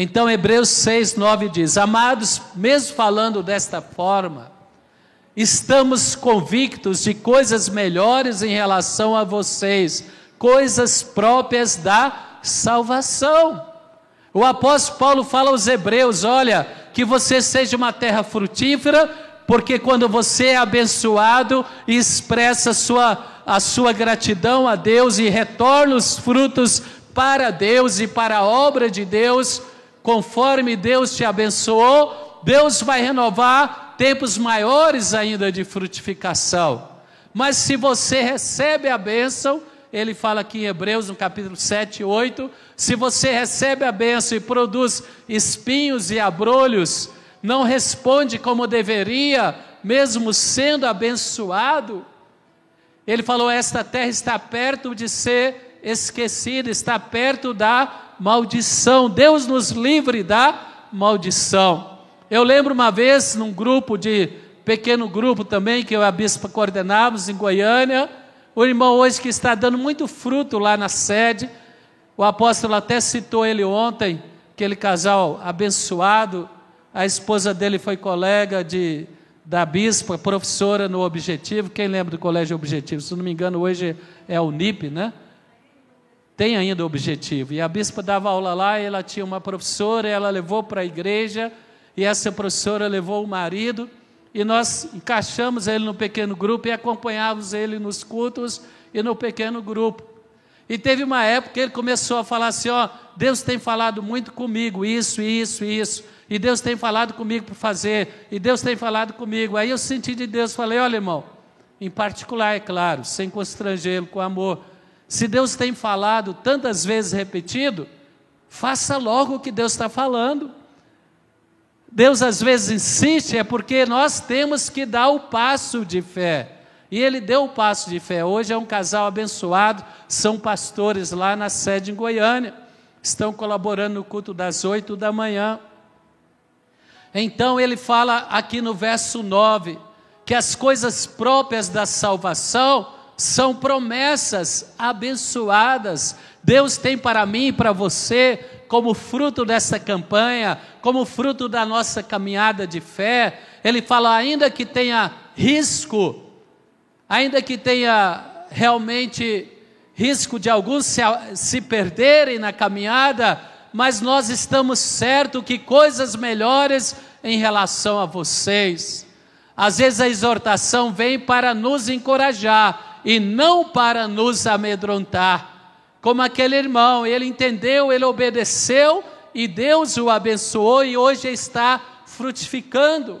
Então, Hebreus 6, 9 diz: Amados, mesmo falando desta forma, estamos convictos de coisas melhores em relação a vocês, coisas próprias da salvação. O apóstolo Paulo fala aos Hebreus: olha, que você seja uma terra frutífera, porque quando você é abençoado e expressa a sua, a sua gratidão a Deus e retorna os frutos para Deus e para a obra de Deus, conforme Deus te abençoou, Deus vai renovar tempos maiores ainda de frutificação. Mas se você recebe a bênção, ele fala aqui em Hebreus, no capítulo 7 e 8, se você recebe a bênção e produz espinhos e abrolhos, não responde como deveria, mesmo sendo abençoado. Ele falou: Esta terra está perto de ser esquecida, está perto da maldição. Deus nos livre da maldição. Eu lembro uma vez, num grupo de, pequeno grupo também, que eu e a bispa coordenávamos em Goiânia, o irmão hoje que está dando muito fruto lá na sede, o apóstolo até citou ele ontem, aquele casal abençoado, a esposa dele foi colega de, da bispa, professora no Objetivo, quem lembra do Colégio Objetivo? Se não me engano, hoje é o NIP, né? Tem ainda Objetivo. E a bispa dava aula lá, e ela tinha uma professora, ela levou para a igreja, e essa professora levou o marido e nós encaixamos ele no pequeno grupo e acompanhávamos ele nos cultos e no pequeno grupo. E teve uma época que ele começou a falar assim: ó, Deus tem falado muito comigo, isso, isso, isso. E Deus tem falado comigo para fazer, e Deus tem falado comigo. Aí eu senti de Deus, falei: olha, irmão, em particular, é claro, sem constrangê-lo, com amor. Se Deus tem falado tantas vezes repetido, faça logo o que Deus está falando. Deus às vezes insiste, é porque nós temos que dar o passo de fé. E ele deu o passo de fé. Hoje é um casal abençoado, são pastores lá na sede em Goiânia, estão colaborando no culto das oito da manhã. Então ele fala aqui no verso 9 que as coisas próprias da salvação são promessas abençoadas. Deus tem para mim e para você como fruto dessa campanha, como fruto da nossa caminhada de fé, ele fala: ainda que tenha risco, ainda que tenha realmente risco de alguns se, se perderem na caminhada, mas nós estamos certos que coisas melhores em relação a vocês. Às vezes a exortação vem para nos encorajar e não para nos amedrontar como aquele irmão, ele entendeu, ele obedeceu e Deus o abençoou e hoje está frutificando.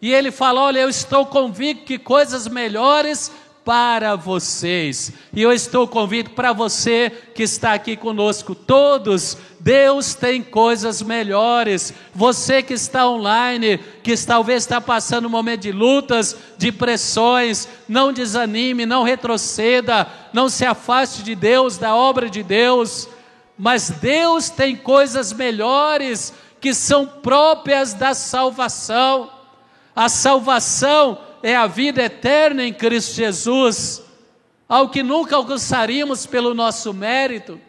E ele fala: Olha, eu estou convicto que coisas melhores para vocês. E eu estou convicto para você que está aqui conosco, todos, Deus tem coisas melhores. Você que está online, que talvez está passando um momento de lutas, de pressões, não desanime, não retroceda, não se afaste de Deus, da obra de Deus. Mas Deus tem coisas melhores que são próprias da salvação. A salvação é a vida eterna em Cristo Jesus, ao que nunca alcançaríamos pelo nosso mérito,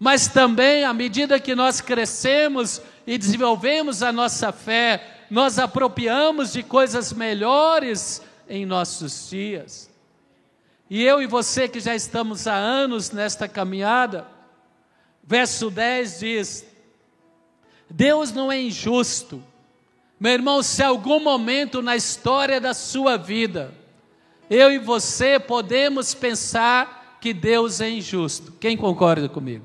mas também à medida que nós crescemos e desenvolvemos a nossa fé, nós apropriamos de coisas melhores em nossos dias. E eu e você que já estamos há anos nesta caminhada, verso 10 diz: Deus não é injusto meu irmão, se algum momento na história da sua vida, eu e você podemos pensar que Deus é injusto. Quem concorda comigo?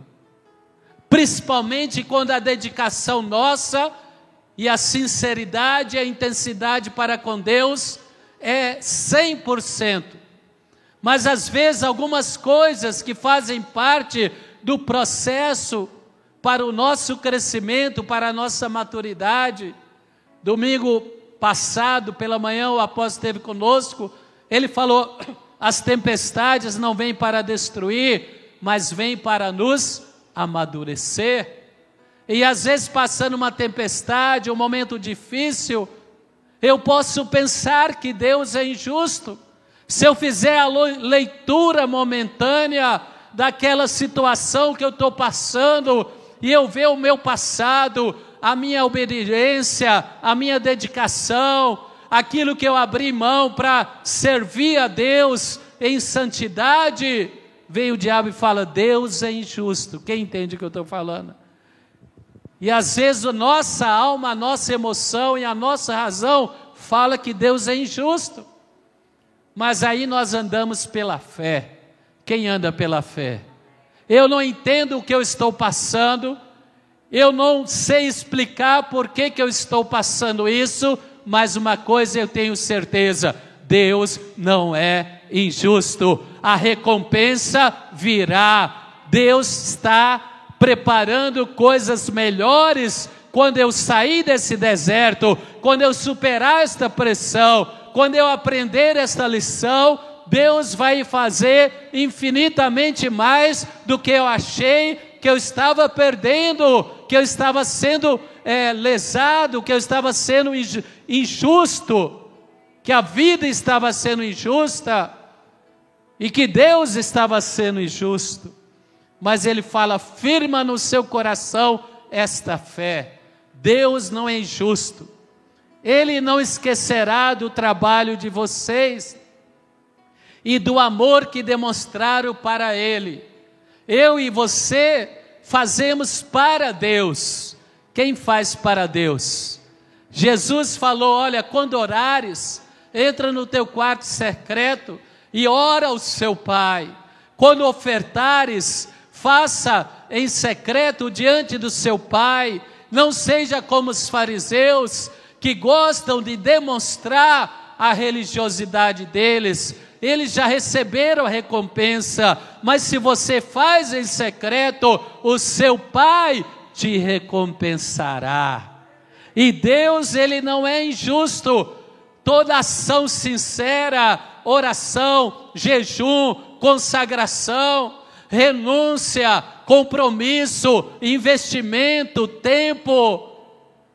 Principalmente quando a dedicação nossa e a sinceridade e a intensidade para com Deus é 100%. Mas às vezes algumas coisas que fazem parte do processo para o nosso crescimento, para a nossa maturidade, Domingo passado, pela manhã, o apóstolo esteve conosco. Ele falou: as tempestades não vêm para destruir, mas vêm para nos amadurecer. E às vezes, passando uma tempestade, um momento difícil, eu posso pensar que Deus é injusto. Se eu fizer a leitura momentânea daquela situação que eu estou passando, e eu ver o meu passado, a minha obediência, a minha dedicação, aquilo que eu abri mão para servir a Deus em santidade, vem o diabo e fala: Deus é injusto. Quem entende o que eu estou falando? E às vezes a nossa alma, a nossa emoção e a nossa razão fala que Deus é injusto. Mas aí nós andamos pela fé. Quem anda pela fé? Eu não entendo o que eu estou passando, eu não sei explicar por que, que eu estou passando isso, mas uma coisa eu tenho certeza: Deus não é injusto, a recompensa virá. Deus está preparando coisas melhores quando eu sair desse deserto, quando eu superar esta pressão, quando eu aprender esta lição, Deus vai fazer infinitamente mais do que eu achei que eu estava perdendo, que eu estava sendo é, lesado, que eu estava sendo injusto, que a vida estava sendo injusta e que Deus estava sendo injusto. Mas ele fala: firma no seu coração esta fé. Deus não é injusto. Ele não esquecerá do trabalho de vocês e do amor que demonstraram para Ele. Eu e você fazemos para Deus. Quem faz para Deus? Jesus falou: Olha, quando orares, entra no teu quarto secreto e ora ao seu Pai. Quando ofertares, faça em secreto diante do seu Pai. Não seja como os fariseus que gostam de demonstrar a religiosidade deles, eles já receberam a recompensa, mas se você faz em secreto, o seu pai te recompensará. E Deus, ele não é injusto. Toda ação sincera, oração, jejum, consagração, renúncia, compromisso, investimento, tempo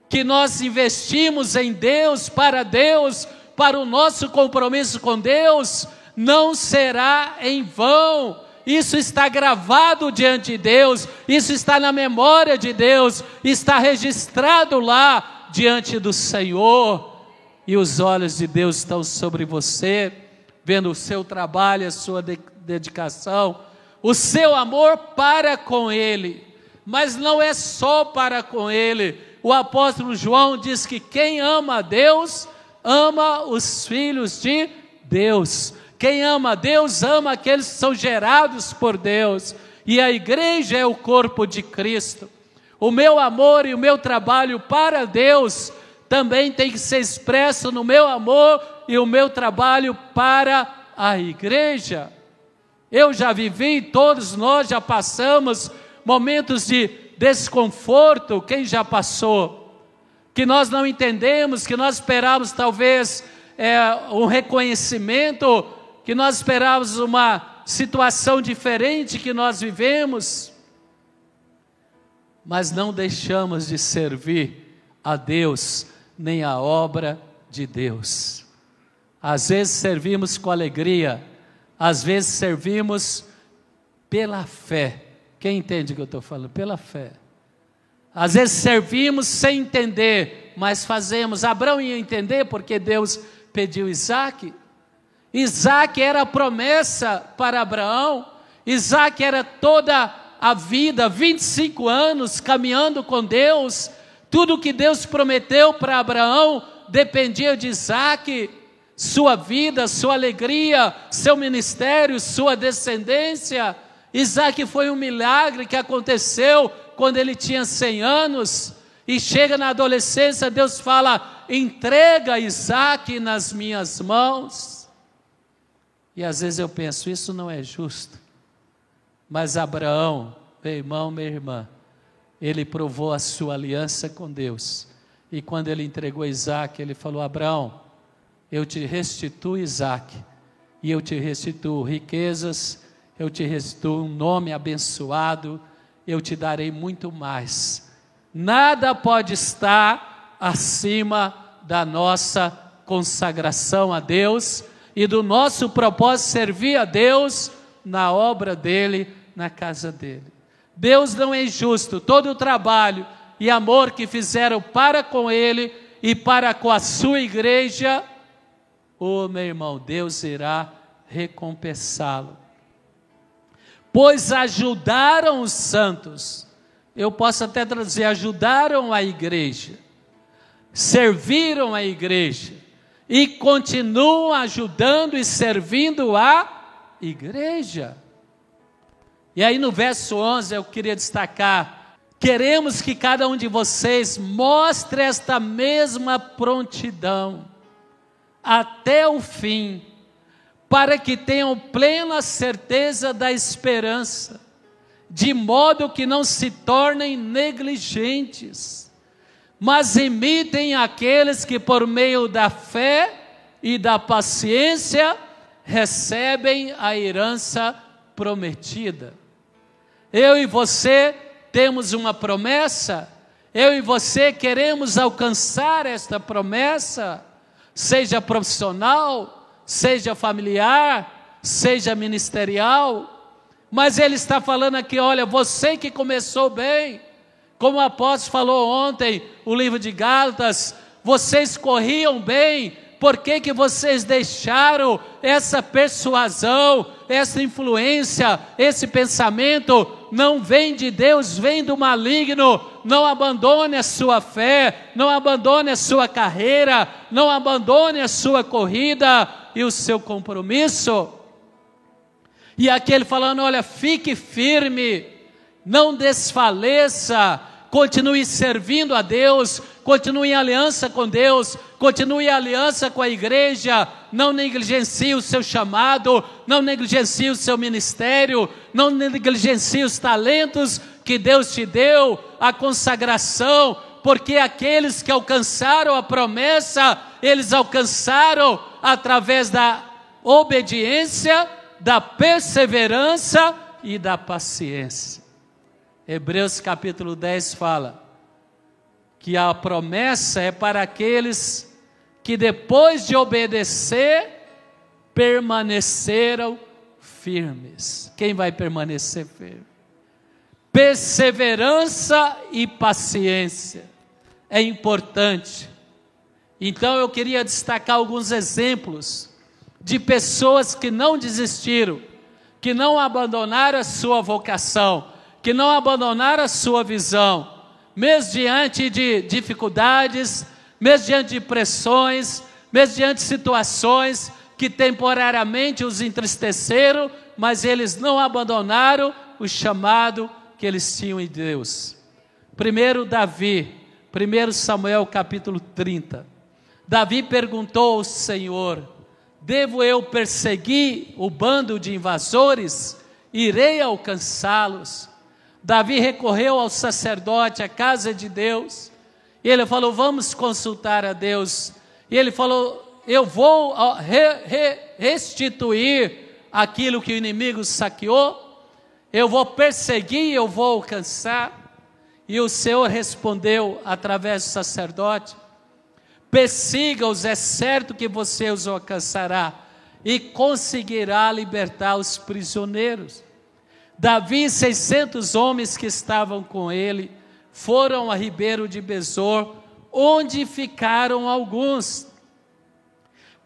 que nós investimos em Deus, para Deus, para o nosso compromisso com Deus não será em vão. Isso está gravado diante de Deus, isso está na memória de Deus, está registrado lá diante do Senhor. E os olhos de Deus estão sobre você, vendo o seu trabalho, a sua de dedicação, o seu amor para com Ele. Mas não é só para com Ele. O apóstolo João diz que quem ama a Deus, ama os filhos de Deus. Quem ama Deus, ama aqueles que são gerados por Deus. E a igreja é o corpo de Cristo. O meu amor e o meu trabalho para Deus também tem que ser expresso no meu amor e o meu trabalho para a igreja. Eu já vivi, todos nós já passamos momentos de desconforto, quem já passou? Que nós não entendemos, que nós esperávamos talvez é, um reconhecimento, que nós esperávamos uma situação diferente que nós vivemos, mas não deixamos de servir a Deus nem a obra de Deus. Às vezes servimos com alegria, às vezes servimos pela fé. Quem entende o que eu estou falando? Pela fé. Às vezes servimos sem entender, mas fazemos. Abraão ia entender porque Deus pediu Isaac. Isaac era a promessa para Abraão. Isaac era toda a vida, 25 anos caminhando com Deus. Tudo que Deus prometeu para Abraão dependia de Isaac. Sua vida, sua alegria, seu ministério, sua descendência. Isaac foi um milagre que aconteceu quando ele tinha 100 anos, e chega na adolescência, Deus fala: entrega Isaac nas minhas mãos. E às vezes eu penso, isso não é justo. Mas Abraão, meu irmão, minha irmã, ele provou a sua aliança com Deus. E quando ele entregou Isaac, ele falou: Abraão, eu te restituo Isaac, e eu te restituo riquezas, eu te restituo um nome abençoado, eu te darei muito mais. Nada pode estar acima da nossa consagração a Deus e do nosso propósito servir a Deus na obra dele, na casa dele. Deus não é injusto. Todo o trabalho e amor que fizeram para com Ele e para com a sua igreja, o oh, meu irmão, Deus irá recompensá-lo. Pois ajudaram os santos, eu posso até traduzir, ajudaram a igreja, serviram a igreja e continuam ajudando e servindo a igreja. E aí no verso 11 eu queria destacar: queremos que cada um de vocês mostre esta mesma prontidão até o fim, para que tenham plena certeza da esperança, de modo que não se tornem negligentes, mas imitem aqueles que por meio da fé e da paciência recebem a herança prometida. Eu e você temos uma promessa, eu e você queremos alcançar esta promessa, seja profissional, seja familiar, seja ministerial, mas ele está falando aqui: olha, você que começou bem, como o apóstolo falou ontem, o livro de Gálatas, vocês corriam bem, por que, que vocês deixaram essa persuasão, essa influência, esse pensamento? Não vem de Deus, vem do maligno. Não abandone a sua fé, não abandone a sua carreira, não abandone a sua corrida e o seu compromisso. E aquele falando: olha, fique firme, não desfaleça, continue servindo a Deus, continue em aliança com Deus, continue em aliança com a igreja, não negligencie o seu chamado, não negligencie o seu ministério, não negligencie os talentos que Deus te deu, a consagração, porque aqueles que alcançaram a promessa, eles alcançaram através da obediência, da perseverança e da paciência. Hebreus capítulo 10 fala que a promessa é para aqueles que depois de obedecer permaneceram firmes. Quem vai permanecer firme? Perseverança e paciência é importante. Então eu queria destacar alguns exemplos de pessoas que não desistiram, que não abandonaram a sua vocação, que não abandonaram a sua visão, mesmo diante de dificuldades, mesmo diante de pressões, mesmo diante de situações que temporariamente os entristeceram, mas eles não abandonaram o chamado que eles tinham em Deus. Primeiro Davi, 1 Samuel capítulo 30. Davi perguntou ao Senhor: Devo eu perseguir o bando de invasores? Irei alcançá-los? Davi recorreu ao sacerdote, à casa de Deus, e ele falou: Vamos consultar a Deus. E ele falou: Eu vou re, re, restituir aquilo que o inimigo saqueou, eu vou perseguir, eu vou alcançar. E o Senhor respondeu através do sacerdote: Persiga-os, é certo que você os alcançará e conseguirá libertar os prisioneiros. Davi e 600 homens que estavam com ele foram a Ribeiro de Besor, onde ficaram alguns,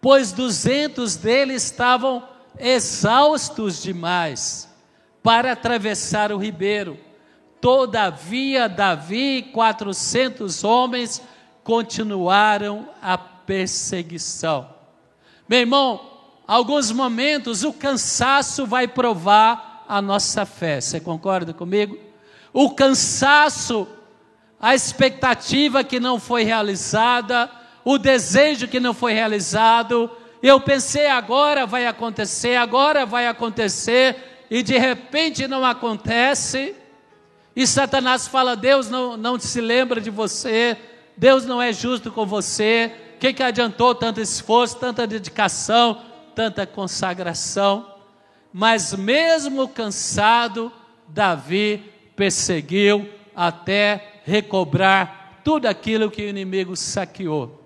pois duzentos deles estavam exaustos demais para atravessar o ribeiro. Todavia, Davi e 400 homens continuaram a perseguição. Meu irmão, alguns momentos o cansaço vai provar a nossa fé. Você concorda comigo? O cansaço, a expectativa que não foi realizada, o desejo que não foi realizado. Eu pensei, agora vai acontecer, agora vai acontecer, e de repente não acontece. E Satanás fala: Deus não, não se lembra de você, Deus não é justo com você. O que, que adiantou tanto esforço, tanta dedicação, tanta consagração? Mas mesmo cansado, Davi perseguiu até recobrar tudo aquilo que o inimigo saqueou.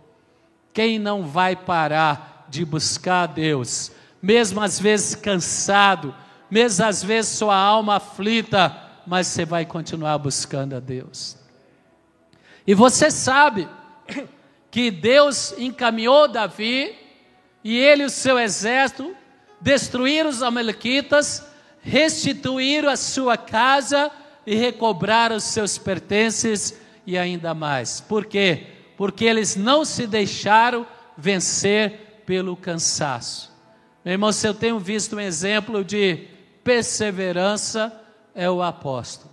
Quem não vai parar de buscar a Deus, mesmo às vezes cansado, mesmo às vezes sua alma aflita, mas você vai continuar buscando a Deus. E você sabe que Deus encaminhou Davi e ele e o seu exército destruíram os amalequitas, restituíram a sua casa e recobraram os seus pertences e ainda mais. Por quê? Porque eles não se deixaram vencer pelo cansaço. Meu irmão, se eu tenho visto um exemplo de perseverança, é o apóstolo.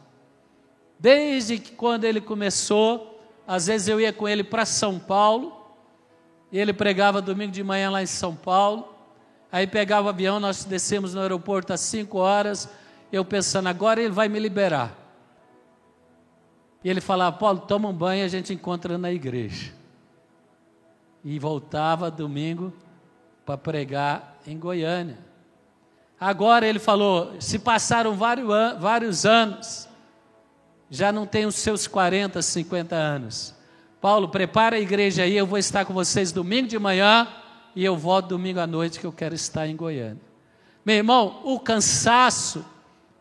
Desde que quando ele começou, às vezes eu ia com ele para São Paulo, e ele pregava domingo de manhã lá em São Paulo. Aí pegava o avião, nós descemos no aeroporto às 5 horas, eu pensando, agora ele vai me liberar. E ele falava, Paulo, toma um banho e a gente encontra na igreja. E voltava domingo para pregar em Goiânia. Agora ele falou: se passaram vários, vários anos, já não tem os seus 40, 50 anos. Paulo, prepara a igreja aí, eu vou estar com vocês domingo de manhã e eu volto domingo à noite que eu quero estar em Goiânia. Meu irmão, o cansaço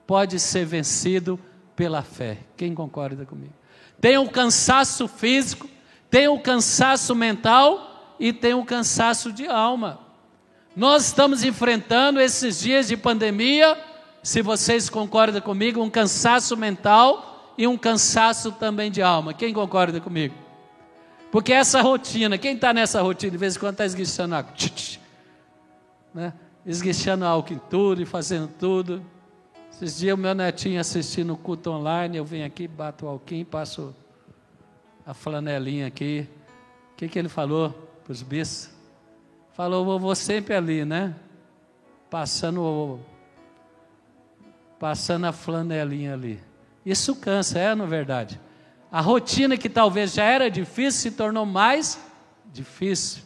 pode ser vencido pela fé. Quem concorda comigo? Tem o cansaço físico, tem o cansaço mental e tem o cansaço de alma. Nós estamos enfrentando esses dias de pandemia, se vocês concordam comigo, um cansaço mental e um cansaço também de alma. Quem concorda comigo? Porque essa rotina, quem está nessa rotina, de vez em quando está esguichando água, né? esguichando álcool em tudo e fazendo tudo. Esses dias o meu netinho assistindo o culto online, eu venho aqui, bato o alquim, passo a flanelinha aqui. O que, que ele falou para os bichos? falou, vovô sempre ali, né? Passando, passando a flanelinha ali. Isso cansa, é, na verdade. A rotina que talvez já era difícil se tornou mais difícil.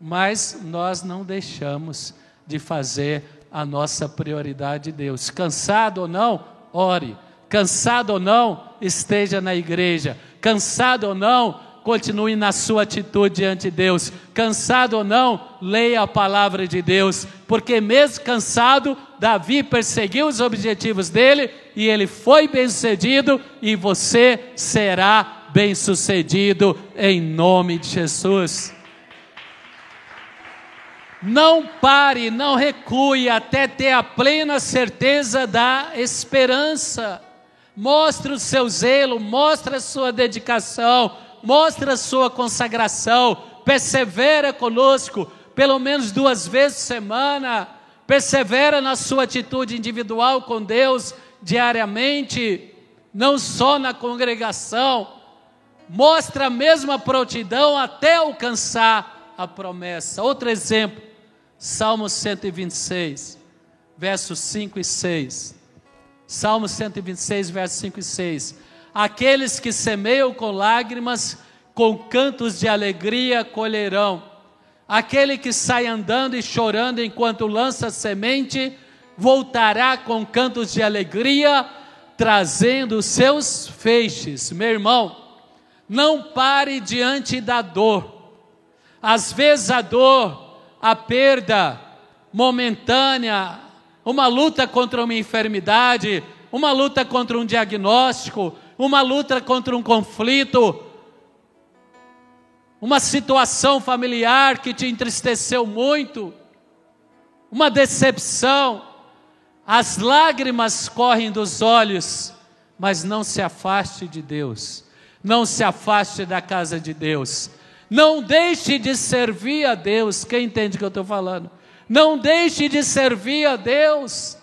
Mas nós não deixamos de fazer a nossa prioridade de Deus. Cansado ou não, ore. Cansado ou não, esteja na igreja. Cansado ou não, continue na sua atitude diante de Deus. Cansado ou não, leia a palavra de Deus, porque mesmo cansado, Davi perseguiu os objetivos dele e ele foi bem-sucedido e você será bem-sucedido em nome de Jesus. Não pare, não recue até ter a plena certeza da esperança. Mostre o seu zelo, mostre a sua dedicação, mostra a sua consagração, persevera conosco, pelo menos duas vezes por semana, persevera na sua atitude individual com Deus diariamente, não só na congregação, mostra a mesma prontidão até alcançar a promessa. Outro exemplo, Salmo 126, versos 5 e 6. Salmo 126, versos 5 e 6. Aqueles que semeiam com lágrimas, com cantos de alegria colherão. Aquele que sai andando e chorando enquanto lança semente, voltará com cantos de alegria, trazendo seus feixes. Meu irmão, não pare diante da dor. Às vezes a dor, a perda momentânea, uma luta contra uma enfermidade, uma luta contra um diagnóstico, uma luta contra um conflito, uma situação familiar que te entristeceu muito, uma decepção, as lágrimas correm dos olhos, mas não se afaste de Deus, não se afaste da casa de Deus, não deixe de servir a Deus. Quem entende o que eu estou falando? Não deixe de servir a Deus.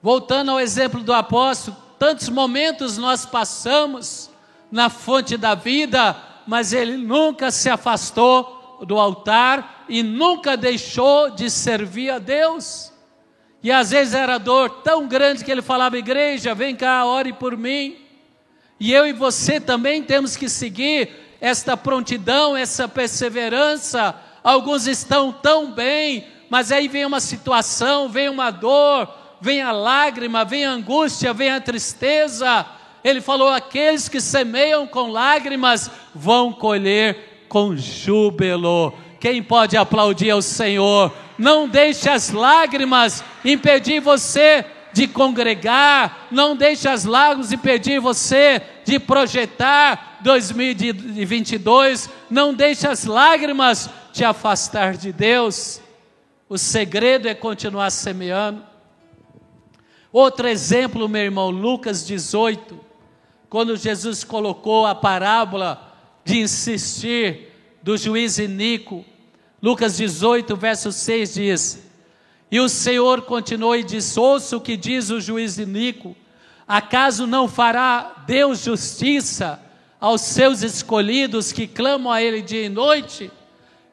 Voltando ao exemplo do apóstolo, tantos momentos nós passamos na fonte da vida, mas ele nunca se afastou do altar e nunca deixou de servir a Deus. E às vezes era dor tão grande que ele falava: Igreja, vem cá, ore por mim. E eu e você também temos que seguir esta prontidão, essa perseverança. Alguns estão tão bem, mas aí vem uma situação, vem uma dor, vem a lágrima, vem a angústia, vem a tristeza. Ele falou: aqueles que semeiam com lágrimas vão colher com júbilo. Quem pode aplaudir ao Senhor? Não deixe as lágrimas impedir você de congregar, não deixe as lágrimas impedir você de projetar 2022, não deixe as lágrimas te afastar de Deus. O segredo é continuar semeando. Outro exemplo, meu irmão, Lucas 18, quando Jesus colocou a parábola de insistir do juiz Inico. Lucas 18, verso 6 diz: E o Senhor continuou e disse: Ouça o que diz o juiz Inico: Acaso não fará Deus justiça aos seus escolhidos que clamam a Ele dia e noite?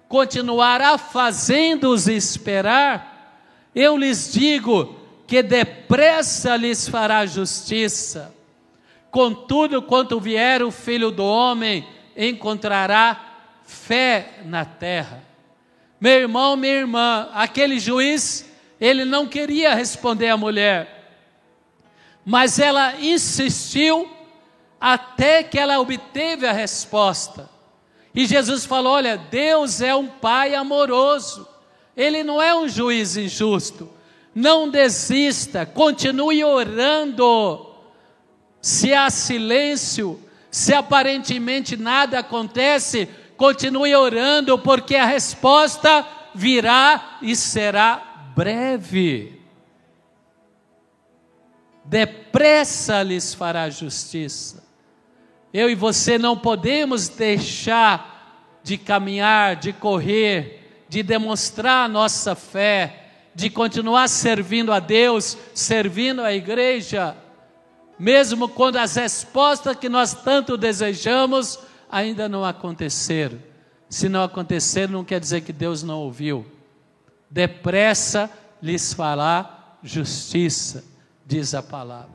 Continuará fazendo-os esperar? Eu lhes digo que depressa lhes fará justiça. Contudo, quanto vier o filho do homem, encontrará fé na terra. Meu irmão, minha irmã, aquele juiz, ele não queria responder à mulher, mas ela insistiu até que ela obteve a resposta. E Jesus falou: Olha, Deus é um pai amoroso, ele não é um juiz injusto. Não desista, continue orando. Se há silêncio, se aparentemente nada acontece, continue orando, porque a resposta virá e será breve. Depressa lhes fará justiça. Eu e você não podemos deixar de caminhar, de correr, de demonstrar a nossa fé de continuar servindo a Deus, servindo a igreja, mesmo quando as respostas que nós tanto desejamos ainda não aconteceram. Se não acontecer, não quer dizer que Deus não ouviu. Depressa lhes fará justiça, diz a palavra.